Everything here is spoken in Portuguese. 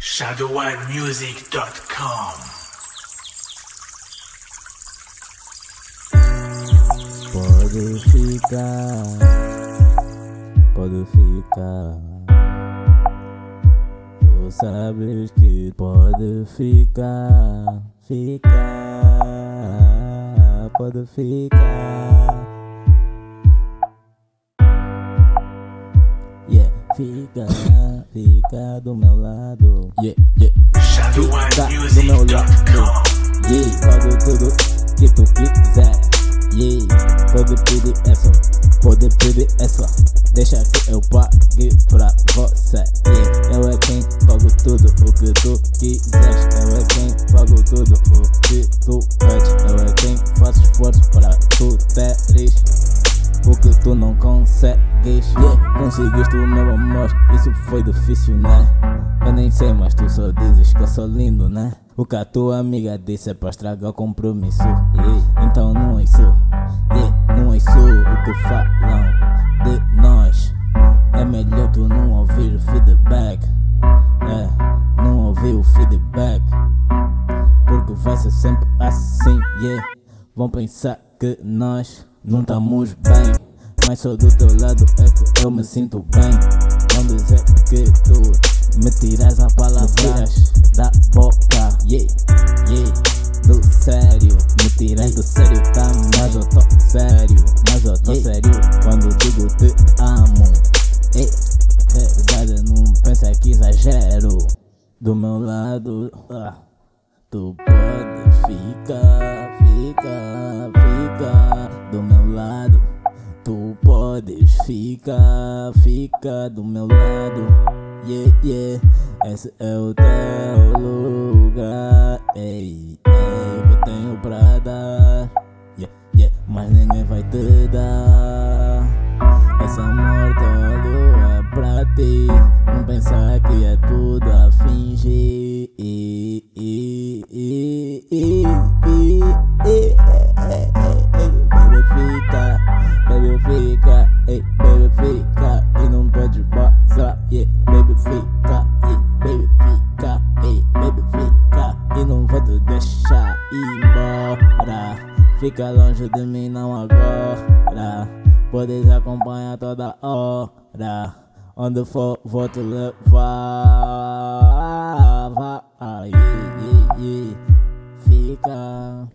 ShadowWineMusic.com Pode ficar, pode ficar. Tu sabes que pode ficar, ficar, pode ficar. Fica, fica do meu lado. Yeah, yeah. Fica do meu lado. Yeah, pago tudo que tu quiser. Yeah, pode pedir essa, pode pedir essa. Deixa que eu pague pra você. Yeah, eu é quem pago tudo o que tu quiseres. Eu é quem pago tudo o que tu pedes. Tu não consegues. Yeah, conseguiste o meu amor, isso foi difícil, né? Eu nem sei, mas tu só dizes que eu sou lindo, né? O que a tua amiga disse é pra estragar o compromisso. Yeah, então não é isso, yeah, não é isso o que falam de nós. É melhor tu não ouvir o feedback. É, não ouvir o feedback. Porque vai ser sempre assim, yeah. Vão pensar que nós não estamos bem. Mas só do teu lado é que eu me sinto bem. Vão dizer que tu me tiras a palavras da boca, yeah, yeah. Do sério, me tiras do sério, tá? Mas eu tô sério, mas eu tô sério quando digo te amo. Ei, verdade, não pensa que exagero. Do meu lado, ah. Tu pode ficar, ficar, ficar do meu. Tu podes ficar, ficar do meu lado. Yeah, yeah, esse é o teu lugar. Ei, ei, o que eu tenho pra dar. Yeah, yeah, mas ninguém vai te dar. Yeah, baby fica, baby fica, baby fica e não vou te deixar ir embora. Fica longe de mim não agora. Podes acompanhar toda hora. Onde for, vou te levar. Vai, yeah, yeah, yeah. Fica.